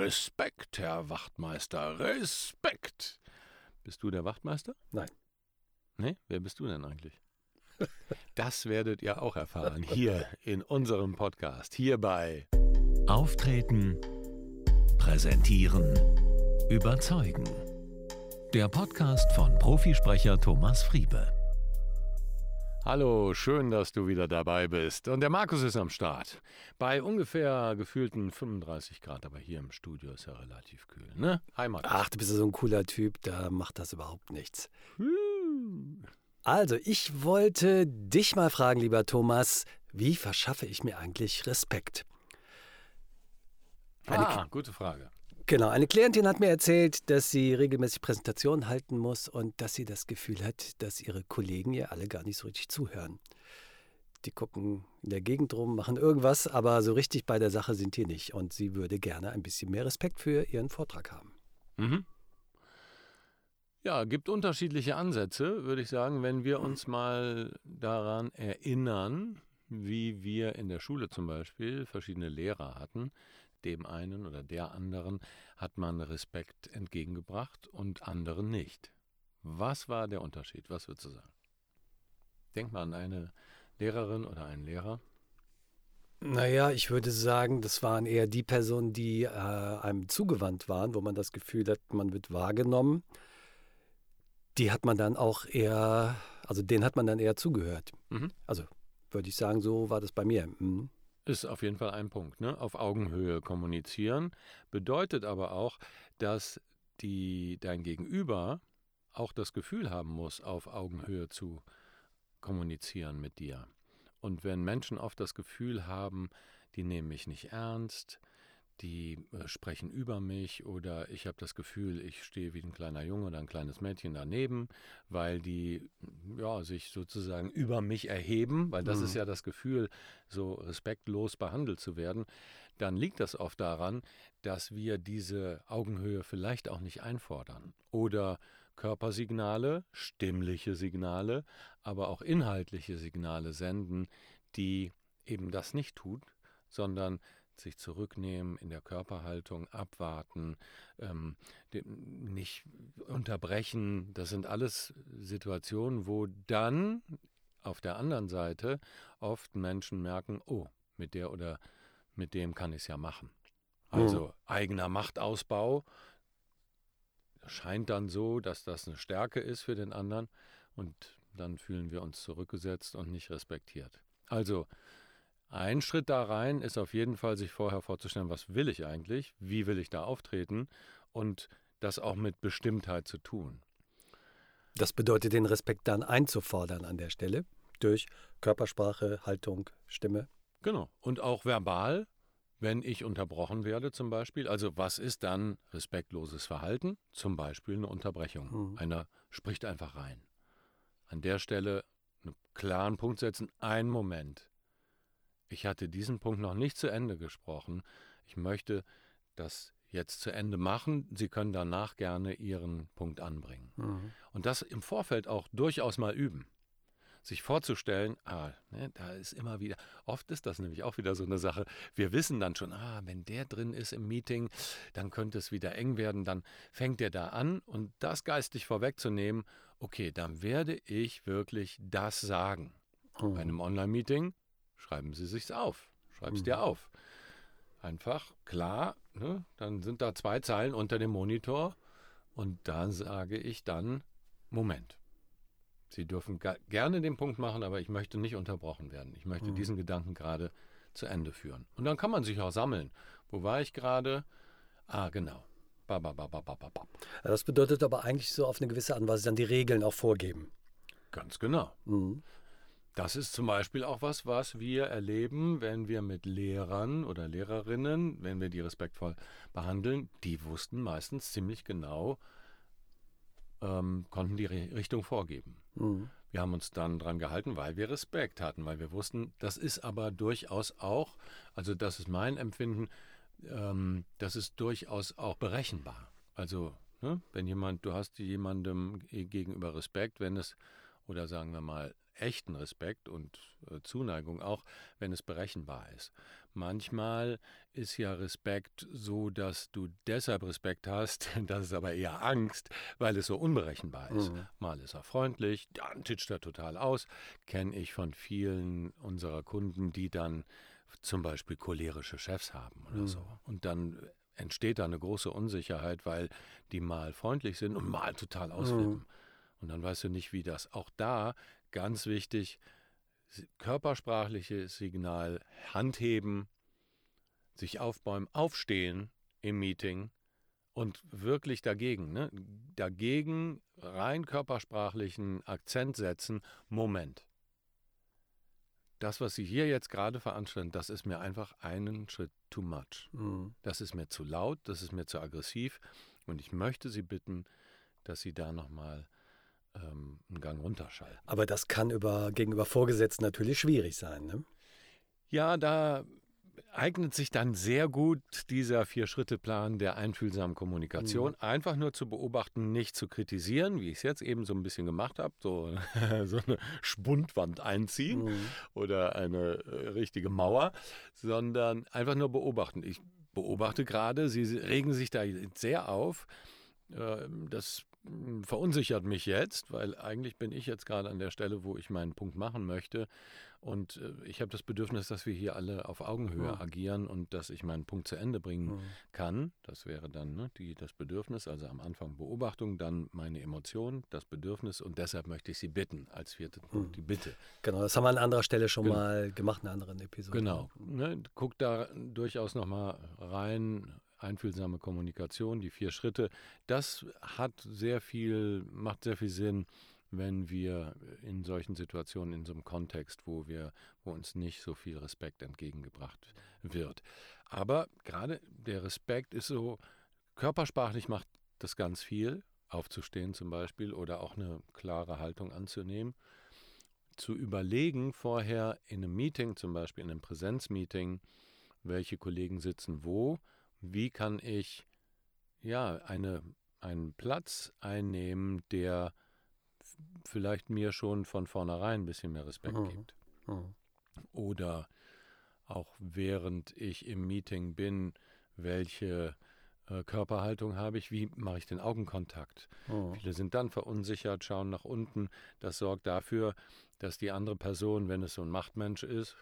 Respekt, Herr Wachtmeister, Respekt. Bist du der Wachtmeister? Nein. Nee, wer bist du denn eigentlich? Das werdet ihr auch erfahren hier in unserem Podcast, hierbei. Auftreten, präsentieren, überzeugen. Der Podcast von Profisprecher Thomas Friebe. Hallo, schön, dass du wieder dabei bist. Und der Markus ist am Start. Bei ungefähr gefühlten 35 Grad, aber hier im Studio ist ja relativ kühl, ne? Markus. Ach, du bist so ein cooler Typ, da macht das überhaupt nichts. Also, ich wollte dich mal fragen, lieber Thomas, wie verschaffe ich mir eigentlich Respekt? Eine ah, gute Frage. Genau, eine Klientin hat mir erzählt, dass sie regelmäßig Präsentationen halten muss und dass sie das Gefühl hat, dass ihre Kollegen ihr alle gar nicht so richtig zuhören. Die gucken in der Gegend rum, machen irgendwas, aber so richtig bei der Sache sind die nicht. Und sie würde gerne ein bisschen mehr Respekt für ihren Vortrag haben. Mhm. Ja, gibt unterschiedliche Ansätze, würde ich sagen, wenn wir uns mal daran erinnern, wie wir in der Schule zum Beispiel verschiedene Lehrer hatten, dem einen oder der anderen hat man Respekt entgegengebracht und anderen nicht. Was war der Unterschied? Was würdest du sagen? Denk mal an eine Lehrerin oder einen Lehrer. Naja, ich würde sagen, das waren eher die Personen, die äh, einem zugewandt waren, wo man das Gefühl hat, man wird wahrgenommen. Die hat man dann auch eher, also denen hat man dann eher zugehört. Mhm. Also würde ich sagen, so war das bei mir. Mhm. Ist auf jeden Fall ein Punkt. Ne? Auf Augenhöhe kommunizieren bedeutet aber auch, dass die, dein Gegenüber auch das Gefühl haben muss, auf Augenhöhe zu kommunizieren mit dir. Und wenn Menschen oft das Gefühl haben, die nehmen mich nicht ernst, die äh, sprechen über mich oder ich habe das Gefühl, ich stehe wie ein kleiner Junge oder ein kleines Mädchen daneben, weil die ja, sich sozusagen über mich erheben, weil das mhm. ist ja das Gefühl, so respektlos behandelt zu werden, dann liegt das oft daran, dass wir diese Augenhöhe vielleicht auch nicht einfordern oder Körpersignale, stimmliche Signale, aber auch inhaltliche Signale senden, die eben das nicht tut, sondern sich zurücknehmen in der Körperhaltung, abwarten, ähm, nicht unterbrechen. Das sind alles Situationen, wo dann auf der anderen Seite oft Menschen merken, oh, mit der oder mit dem kann ich es ja machen. Also mhm. eigener Machtausbau scheint dann so, dass das eine Stärke ist für den anderen und dann fühlen wir uns zurückgesetzt und nicht respektiert. Also ein Schritt da rein ist auf jeden Fall, sich vorher vorzustellen, was will ich eigentlich, wie will ich da auftreten und das auch mit Bestimmtheit zu tun. Das bedeutet, den Respekt dann einzufordern an der Stelle durch Körpersprache, Haltung, Stimme. Genau. Und auch verbal, wenn ich unterbrochen werde zum Beispiel. Also was ist dann respektloses Verhalten? Zum Beispiel eine Unterbrechung. Mhm. Einer spricht einfach rein. An der Stelle einen klaren Punkt setzen, einen Moment. Ich hatte diesen Punkt noch nicht zu Ende gesprochen. Ich möchte das jetzt zu Ende machen. Sie können danach gerne Ihren Punkt anbringen. Mhm. Und das im Vorfeld auch durchaus mal üben. Sich vorzustellen, ah, ne, da ist immer wieder, oft ist das nämlich auch wieder so eine Sache, wir wissen dann schon, ah, wenn der drin ist im Meeting, dann könnte es wieder eng werden, dann fängt er da an und das geistig vorwegzunehmen, okay, dann werde ich wirklich das sagen. Mhm. Bei einem Online-Meeting schreiben Sie sich's auf. Schreib es mhm. dir auf. Einfach, klar, ne? dann sind da zwei Zeilen unter dem Monitor und da sage ich dann, Moment. Sie dürfen gerne den Punkt machen, aber ich möchte nicht unterbrochen werden. Ich möchte mhm. diesen Gedanken gerade zu Ende führen. Und dann kann man sich auch sammeln. Wo war ich gerade? Ah, genau. Ba, ba, ba, das bedeutet aber eigentlich so auf eine gewisse Art und Weise dann die Regeln auch vorgeben. Ganz genau. Mhm. Das ist zum Beispiel auch was, was wir erleben, wenn wir mit Lehrern oder Lehrerinnen, wenn wir die respektvoll behandeln, die wussten meistens ziemlich genau, ähm, konnten die Richtung vorgeben. Mhm. Wir haben uns dann dran gehalten, weil wir Respekt hatten, weil wir wussten, das ist aber durchaus auch, also das ist mein Empfinden, ähm, das ist durchaus auch berechenbar. Also, ne, wenn jemand, du hast jemandem gegenüber Respekt, wenn es, oder sagen wir mal, echten Respekt und äh, Zuneigung, auch wenn es berechenbar ist. Manchmal ist ja Respekt so, dass du deshalb Respekt hast, das ist aber eher Angst, weil es so unberechenbar ist. Mhm. Mal ist er freundlich, dann titscht er total aus. Kenne ich von vielen unserer Kunden, die dann zum Beispiel cholerische Chefs haben oder mhm. so. Und dann entsteht da eine große Unsicherheit, weil die mal freundlich sind und mal total ausflippen. Mhm. Und dann weißt du nicht, wie das. Auch da ganz wichtig, körpersprachliches Signal, Handheben, sich aufbäumen, aufstehen im Meeting und wirklich dagegen, ne? dagegen rein körpersprachlichen Akzent setzen, Moment. Das, was Sie hier jetzt gerade veranstalten, das ist mir einfach einen Schritt too much. Mhm. Das ist mir zu laut, das ist mir zu aggressiv und ich möchte Sie bitten, dass Sie da nochmal ähm, einen Gang runterschalten. Aber das kann über, gegenüber Vorgesetzten natürlich schwierig sein. Ne? Ja, da eignet sich dann sehr gut dieser Vier-Schritte-Plan der einfühlsamen Kommunikation. Mhm. Einfach nur zu beobachten, nicht zu kritisieren, wie ich es jetzt eben so ein bisschen gemacht habe, so, so eine Spundwand einziehen mhm. oder eine äh, richtige Mauer, sondern einfach nur beobachten. Ich beobachte gerade, Sie regen sich da sehr auf. Äh, das verunsichert mich jetzt, weil eigentlich bin ich jetzt gerade an der Stelle, wo ich meinen Punkt machen möchte. Und äh, ich habe das Bedürfnis, dass wir hier alle auf Augenhöhe ja. agieren und dass ich meinen Punkt zu Ende bringen ja. kann. Das wäre dann ne, die, das Bedürfnis, also am Anfang Beobachtung, dann meine Emotion, das Bedürfnis und deshalb möchte ich Sie bitten, als vierten Punkt, hm. die Bitte. Genau, das haben wir an anderer Stelle schon genau. mal gemacht, in einer anderen Episode. Genau, ne, guck da durchaus nochmal rein, einfühlsame Kommunikation, die vier Schritte, das hat sehr viel, macht sehr viel Sinn, wenn wir in solchen Situationen, in so einem Kontext, wo wir, wo uns nicht so viel Respekt entgegengebracht wird. Aber gerade der Respekt ist so, körpersprachlich macht das ganz viel, aufzustehen zum Beispiel oder auch eine klare Haltung anzunehmen. Zu überlegen vorher in einem Meeting, zum Beispiel in einem Präsenzmeeting, welche Kollegen sitzen wo, wie kann ich ja eine, einen Platz einnehmen, der vielleicht mir schon von vornherein ein bisschen mehr Respekt mhm. gibt. Mhm. Oder auch während ich im Meeting bin, welche äh, Körperhaltung habe ich, wie mache ich den Augenkontakt. Mhm. Viele sind dann verunsichert, schauen nach unten. Das sorgt dafür, dass die andere Person, wenn es so ein Machtmensch ist,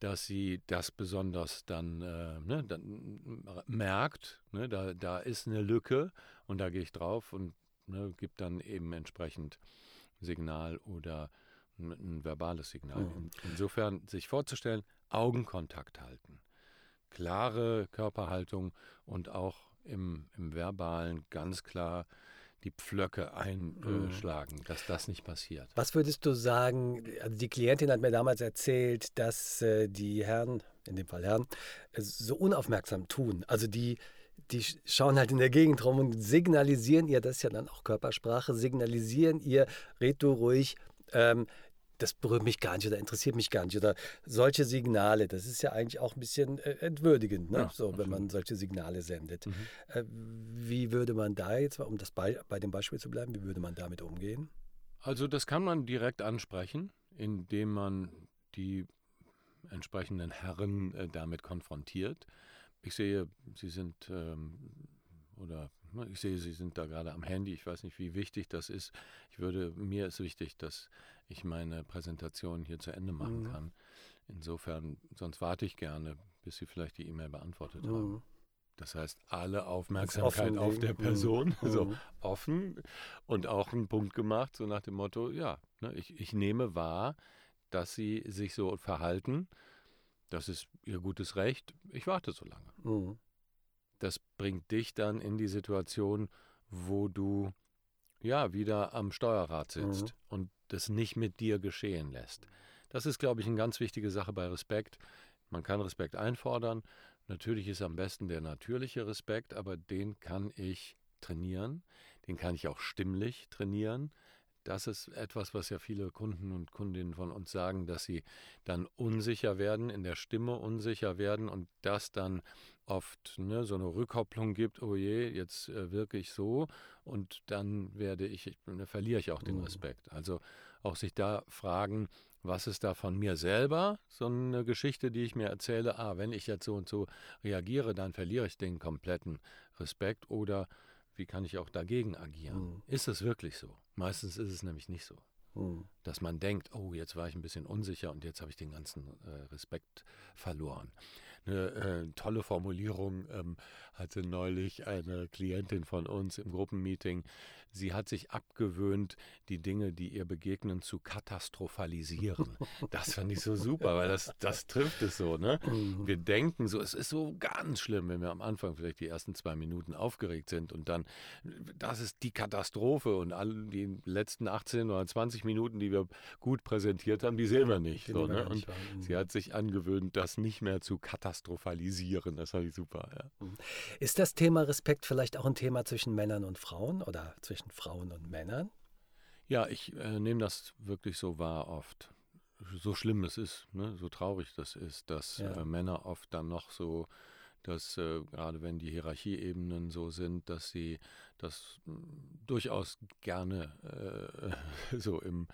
dass sie das besonders dann, äh, ne, dann merkt, ne, da, da ist eine Lücke und da gehe ich drauf und ne, gibt dann eben entsprechend Signal oder ein, ein verbales Signal. Mhm. Insofern sich vorzustellen, Augenkontakt halten, klare Körperhaltung und auch im, im verbalen ganz klar die Pflöcke einschlagen, mhm. dass das nicht passiert. Was würdest du sagen? Also die Klientin hat mir damals erzählt, dass äh, die Herren, in dem Fall Herren, so unaufmerksam tun. Also die, die schauen halt in der Gegend rum und signalisieren ihr, das ist ja dann auch Körpersprache, signalisieren ihr, red du ruhig, ähm, das berührt mich gar nicht oder interessiert mich gar nicht oder solche Signale, das ist ja eigentlich auch ein bisschen äh, entwürdigend, ne? ja, so, wenn man solche Signale sendet. Mhm. Äh, wie würde man da jetzt, um das bei, bei dem Beispiel zu bleiben, wie würde man damit umgehen? Also das kann man direkt ansprechen, indem man die entsprechenden Herren äh, damit konfrontiert. Ich sehe, Sie sind ähm, oder ne, ich sehe, Sie sind da gerade am Handy. Ich weiß nicht, wie wichtig das ist. Ich würde, mir ist wichtig, dass ich meine Präsentation hier zu Ende machen mhm. kann. Insofern, sonst warte ich gerne, bis Sie vielleicht die E-Mail beantwortet mhm. haben. Das heißt, alle Aufmerksamkeit auf der Person, mhm. so offen und auch einen Punkt gemacht, so nach dem Motto, ja, ne, ich, ich nehme wahr, dass Sie sich so verhalten. Das ist Ihr gutes Recht. Ich warte so lange. Mhm. Das bringt dich dann in die Situation, wo du ja wieder am Steuerrad sitzt mhm. und das nicht mit dir geschehen lässt. Das ist, glaube ich, eine ganz wichtige Sache bei Respekt. Man kann Respekt einfordern. Natürlich ist am besten der natürliche Respekt, aber den kann ich trainieren. Den kann ich auch stimmlich trainieren. Das ist etwas, was ja viele Kunden und Kundinnen von uns sagen, dass sie dann unsicher werden, in der Stimme unsicher werden und das dann oft ne, so eine Rückkopplung gibt, oh je, jetzt äh, wirke ich so und dann werde ich, ich ne, verliere ich auch den mhm. Respekt. Also auch sich da fragen, Was ist da von mir selber? So eine Geschichte, die ich mir erzähle, ah, wenn ich jetzt so und so reagiere, dann verliere ich den kompletten Respekt. Oder wie kann ich auch dagegen agieren? Mhm. Ist es wirklich so? Meistens ist es nämlich nicht so. Mhm. Dass man denkt, oh, jetzt war ich ein bisschen unsicher und jetzt habe ich den ganzen äh, Respekt verloren. Eine äh, tolle Formulierung ähm, hatte neulich eine Klientin von uns im Gruppenmeeting Sie hat sich abgewöhnt, die Dinge, die ihr begegnen, zu katastrophalisieren. Das fand ich so super, weil das, das trifft es so. Ne? Mhm. Wir denken so, es ist so ganz schlimm, wenn wir am Anfang vielleicht die ersten zwei Minuten aufgeregt sind und dann, das ist die Katastrophe und all die letzten 18 oder 20 Minuten, die wir gut präsentiert haben, die sehen wir nicht. So, ne? Und sie hat sich angewöhnt, das nicht mehr zu katastrophalisieren. Das fand ich super. Ja. Ist das Thema Respekt vielleicht auch ein Thema zwischen Männern und Frauen oder zwischen zwischen Frauen und Männern? Ja, ich äh, nehme das wirklich so wahr oft. So schlimm es ist, ne? so traurig das ist, dass ja. äh, Männer oft dann noch so, dass äh, gerade wenn die Hierarchieebenen so sind, dass sie das hm, durchaus gerne äh, so im,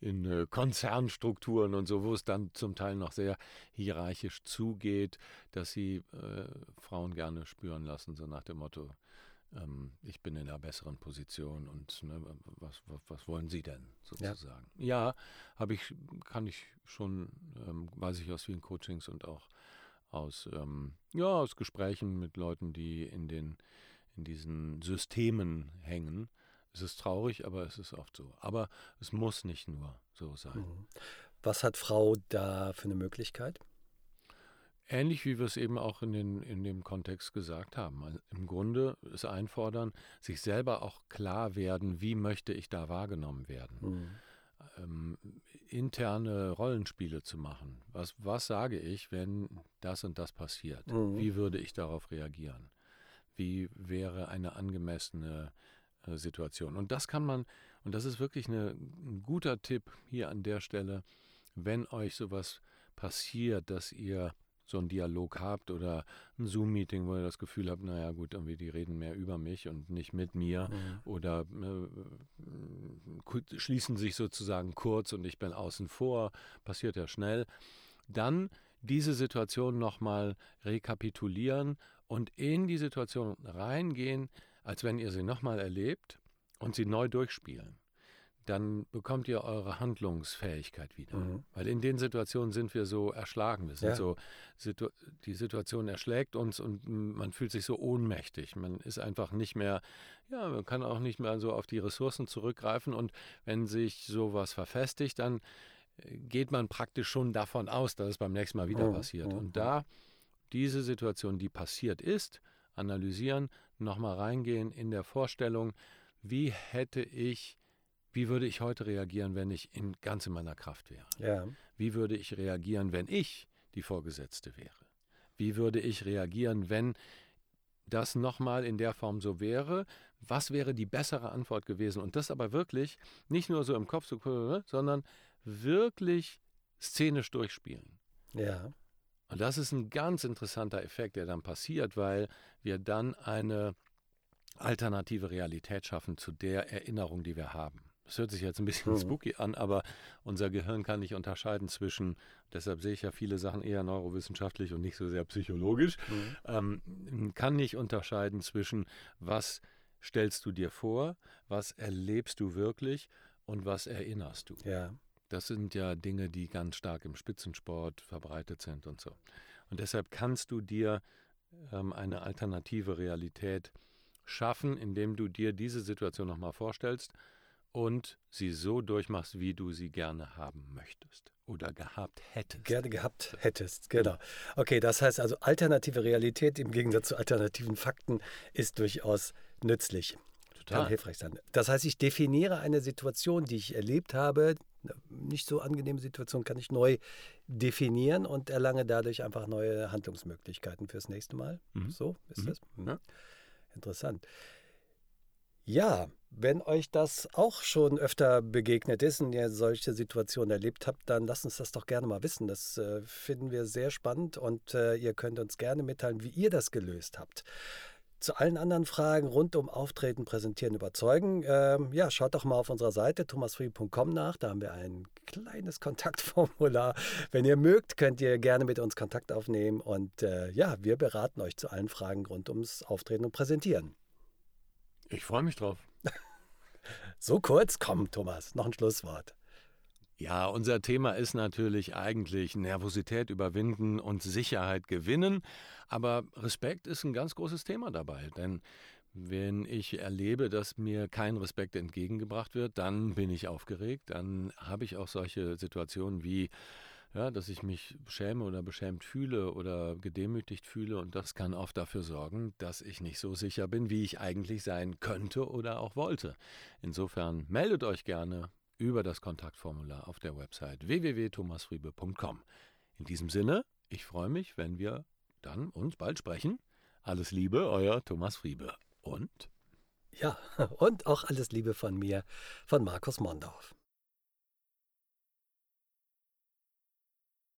in äh, Konzernstrukturen und so, wo es dann zum Teil noch sehr hierarchisch zugeht, dass sie äh, Frauen gerne spüren lassen, so nach dem Motto, ähm, ich bin in einer besseren Position und ne, was, was, was, wollen Sie denn sozusagen? Ja, ja habe ich, kann ich schon, ähm, weiß ich aus vielen Coachings und auch aus, ähm, ja, aus Gesprächen mit Leuten, die in den in diesen Systemen hängen. Es ist traurig, aber es ist oft so. Aber es muss nicht nur so sein. Mhm. Was hat Frau da für eine Möglichkeit? Ähnlich wie wir es eben auch in, den, in dem Kontext gesagt haben. Also Im Grunde ist einfordern, sich selber auch klar werden, wie möchte ich da wahrgenommen werden. Mhm. Ähm, interne Rollenspiele zu machen. Was, was sage ich, wenn das und das passiert? Mhm. Wie würde ich darauf reagieren? Wie wäre eine angemessene äh, Situation? Und das kann man, und das ist wirklich eine, ein guter Tipp hier an der Stelle, wenn euch sowas passiert, dass ihr so einen Dialog habt oder ein Zoom-Meeting, wo ihr das Gefühl habt, naja gut, irgendwie die reden mehr über mich und nicht mit mir. Mhm. oder äh, schließen sich sozusagen kurz und ich bin außen vor, passiert ja schnell, dann diese Situation nochmal rekapitulieren und in die Situation reingehen, als wenn ihr sie nochmal erlebt und sie neu durchspielen dann bekommt ihr eure Handlungsfähigkeit wieder. Mhm. Weil in den Situationen sind wir so erschlagen. Wir sind ja. so, Situ die Situation erschlägt uns und man fühlt sich so ohnmächtig. Man ist einfach nicht mehr, ja, man kann auch nicht mehr so auf die Ressourcen zurückgreifen. Und wenn sich sowas verfestigt, dann äh, geht man praktisch schon davon aus, dass es beim nächsten Mal wieder mhm. passiert. Mhm. Und da diese Situation, die passiert ist, analysieren, nochmal reingehen in der Vorstellung, wie hätte ich wie würde ich heute reagieren, wenn ich in ganz in meiner Kraft wäre? Ja. Wie würde ich reagieren, wenn ich die Vorgesetzte wäre? Wie würde ich reagieren, wenn das nochmal in der Form so wäre? Was wäre die bessere Antwort gewesen? Und das aber wirklich nicht nur so im Kopf, so, sondern wirklich szenisch durchspielen. Ja. Und das ist ein ganz interessanter Effekt, der dann passiert, weil wir dann eine alternative Realität schaffen zu der Erinnerung, die wir haben. Das hört sich jetzt ein bisschen mhm. spooky an, aber unser Gehirn kann nicht unterscheiden zwischen, deshalb sehe ich ja viele Sachen eher neurowissenschaftlich und nicht so sehr psychologisch, mhm. ähm, kann nicht unterscheiden zwischen, was stellst du dir vor, was erlebst du wirklich und was erinnerst du. Ja. Das sind ja Dinge, die ganz stark im Spitzensport verbreitet sind und so. Und deshalb kannst du dir ähm, eine alternative Realität schaffen, indem du dir diese Situation nochmal vorstellst und sie so durchmachst, wie du sie gerne haben möchtest oder gehabt hättest. Gerne gehabt hättest, genau. Okay, das heißt also, alternative Realität im Gegensatz zu alternativen Fakten ist durchaus nützlich. Total. Kann hilfreich sein. Das heißt, ich definiere eine Situation, die ich erlebt habe, nicht so angenehme Situation kann ich neu definieren und erlange dadurch einfach neue Handlungsmöglichkeiten fürs nächste Mal. Mhm. So ist mhm. das. Mhm. Interessant. Ja, wenn euch das auch schon öfter begegnet ist und ihr solche Situationen erlebt habt, dann lasst uns das doch gerne mal wissen. Das äh, finden wir sehr spannend und äh, ihr könnt uns gerne mitteilen, wie ihr das gelöst habt. zu allen anderen Fragen rund um Auftreten, Präsentieren, Überzeugen, ähm, ja, schaut doch mal auf unserer Seite thomasfree.com nach. Da haben wir ein kleines Kontaktformular. Wenn ihr mögt, könnt ihr gerne mit uns Kontakt aufnehmen. Und äh, ja, wir beraten euch zu allen Fragen rund ums Auftreten und Präsentieren. Ich freue mich drauf. so kurz? Komm, Thomas, noch ein Schlusswort. Ja, unser Thema ist natürlich eigentlich Nervosität überwinden und Sicherheit gewinnen. Aber Respekt ist ein ganz großes Thema dabei. Denn wenn ich erlebe, dass mir kein Respekt entgegengebracht wird, dann bin ich aufgeregt. Dann habe ich auch solche Situationen wie, ja, dass ich mich schäme oder beschämt fühle oder gedemütigt fühle. Und das kann oft dafür sorgen, dass ich nicht so sicher bin, wie ich eigentlich sein könnte oder auch wollte. Insofern meldet euch gerne über das Kontaktformular auf der Website www.thomasfriebe.com. In diesem Sinne, ich freue mich, wenn wir dann uns bald sprechen. Alles Liebe, euer Thomas Friebe. Und? Ja, und auch alles Liebe von mir, von Markus Mondorf.